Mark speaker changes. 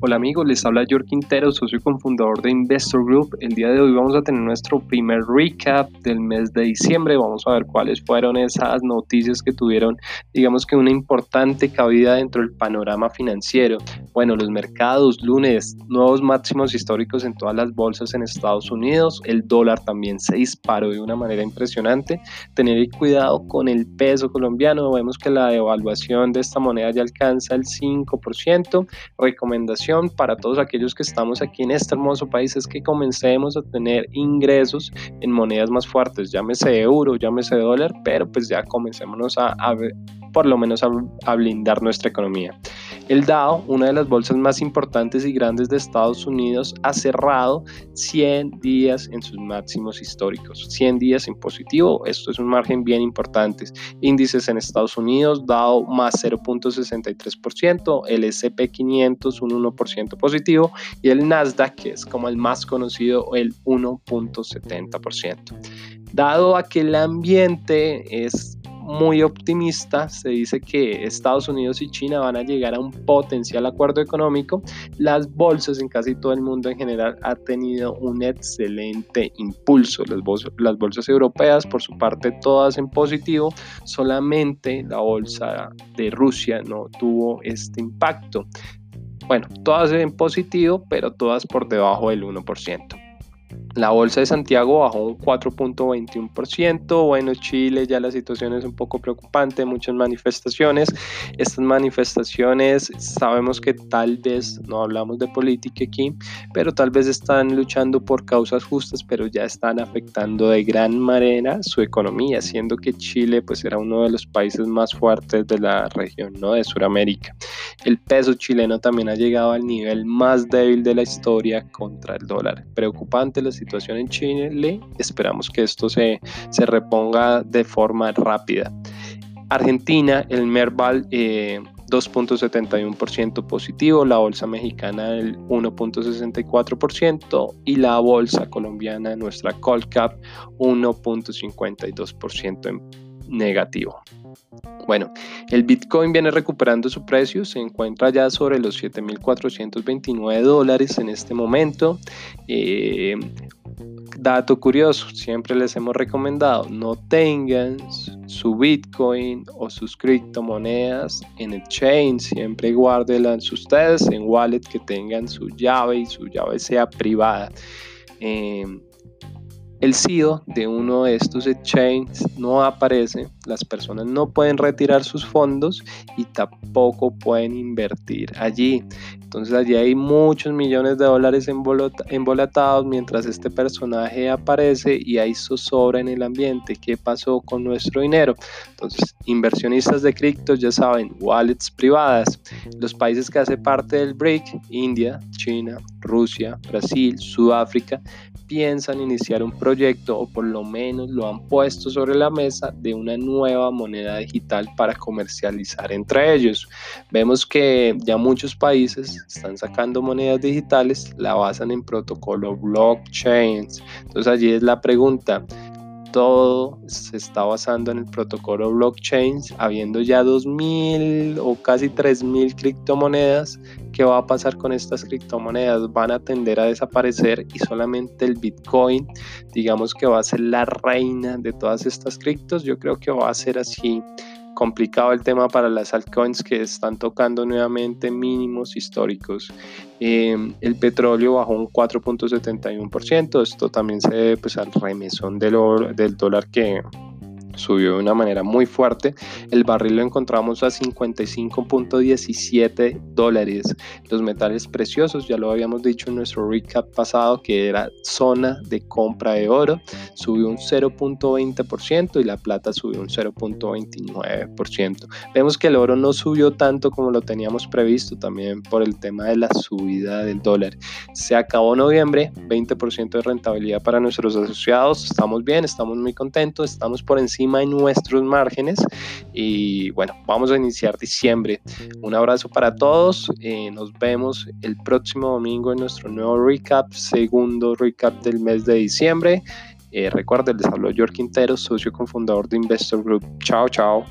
Speaker 1: Hola amigos, les habla George Quintero, socio y cofundador de Investor Group. El día de hoy vamos a tener nuestro primer recap del mes de diciembre. Vamos a ver cuáles fueron esas noticias que tuvieron, digamos que una importante cabida dentro del panorama financiero. Bueno, los mercados, lunes, nuevos máximos históricos en todas las bolsas en Estados Unidos. El dólar también se disparó de una manera impresionante. Tener cuidado con el peso colombiano. Vemos que la devaluación de esta moneda ya alcanza el 5%. Recomendación para todos aquellos que estamos aquí en este hermoso país es que comencemos a tener ingresos en monedas más fuertes, llámese euro, llámese dólar, pero pues ya comencémonos a, a por lo menos a, blindar nuestra economía. El Dow, una de las bolsas más importantes y grandes de Estados Unidos, ha cerrado 100 días en sus máximos históricos. 100 días en positivo, esto es un margen bien importante. Índices en Estados Unidos, Dow más 0.63%, el S&P 500 un 1% positivo y el Nasdaq, que es como el más conocido, el 1.70%. Dado a que el ambiente es muy optimista, se dice que Estados Unidos y China van a llegar a un potencial acuerdo económico, las bolsas en casi todo el mundo en general ha tenido un excelente impulso. Las bolsas, las bolsas europeas, por su parte, todas en positivo, solamente la bolsa de Rusia no tuvo este impacto. Bueno, todas en positivo, pero todas por debajo del 1%. La bolsa de Santiago bajó un 4.21%. Bueno, Chile ya la situación es un poco preocupante, muchas manifestaciones. Estas manifestaciones sabemos que tal vez, no hablamos de política aquí, pero tal vez están luchando por causas justas, pero ya están afectando de gran manera su economía, siendo que Chile pues era uno de los países más fuertes de la región, ¿no? De Sudamérica. El peso chileno también ha llegado al nivel más débil de la historia contra el dólar. Preocupante la situación en Chile, esperamos que esto se, se reponga de forma rápida. Argentina, el Merval 2.71% eh, positivo, la bolsa mexicana el 1.64% y la bolsa colombiana, nuestra Colcap, 1.52% en negativo. Bueno, el Bitcoin viene recuperando su precio, se encuentra ya sobre los 7.429 dólares en este momento. Eh, dato curioso, siempre les hemos recomendado, no tengan su Bitcoin o sus criptomonedas en el chain, siempre guárdenlas ustedes en wallet que tengan su llave y su llave sea privada. Eh, el CEO de uno de estos exchanges no aparece, las personas no pueden retirar sus fondos y tampoco pueden invertir allí. Entonces allí hay muchos millones de dólares embolatados mientras este personaje aparece y hay zozobra en el ambiente. ¿Qué pasó con nuestro dinero? Entonces, inversionistas de cripto ya saben, wallets privadas. Los países que hacen parte del BRIC, India, China, Rusia, Brasil, Sudáfrica, piensan iniciar un proyecto o por lo menos lo han puesto sobre la mesa de una nueva moneda digital para comercializar entre ellos. Vemos que ya muchos países están sacando monedas digitales, la basan en protocolo blockchains. Entonces allí es la pregunta, todo se está basando en el protocolo blockchain, habiendo ya 2.000 o casi 3.000 criptomonedas. ¿Qué va a pasar con estas criptomonedas? Van a tender a desaparecer y solamente el Bitcoin, digamos que va a ser la reina de todas estas criptos. Yo creo que va a ser así complicado el tema para las altcoins que están tocando nuevamente mínimos históricos. Em, el petróleo bajó un 4.71%, esto también se debe pues, al remesón del, del dólar que subió de una manera muy fuerte. El barril lo encontramos a 55.17 dólares. Los metales preciosos, ya lo habíamos dicho en nuestro recap pasado, que era zona de compra de oro, subió un 0.20% y la plata subió un 0.29%. Vemos que el oro no subió tanto como lo teníamos previsto, también por el tema de la subida del dólar. Se acabó noviembre, 20% de rentabilidad para nuestros asociados. Estamos bien, estamos muy contentos, estamos por encima en nuestros márgenes. Y bueno, vamos a iniciar diciembre. Un abrazo para todos. Eh, nos vemos el próximo domingo en nuestro nuevo recap, segundo recap del mes de diciembre. Eh, recuerden, les habló George Quintero, socio cofundador de Investor Group. Chao, chao.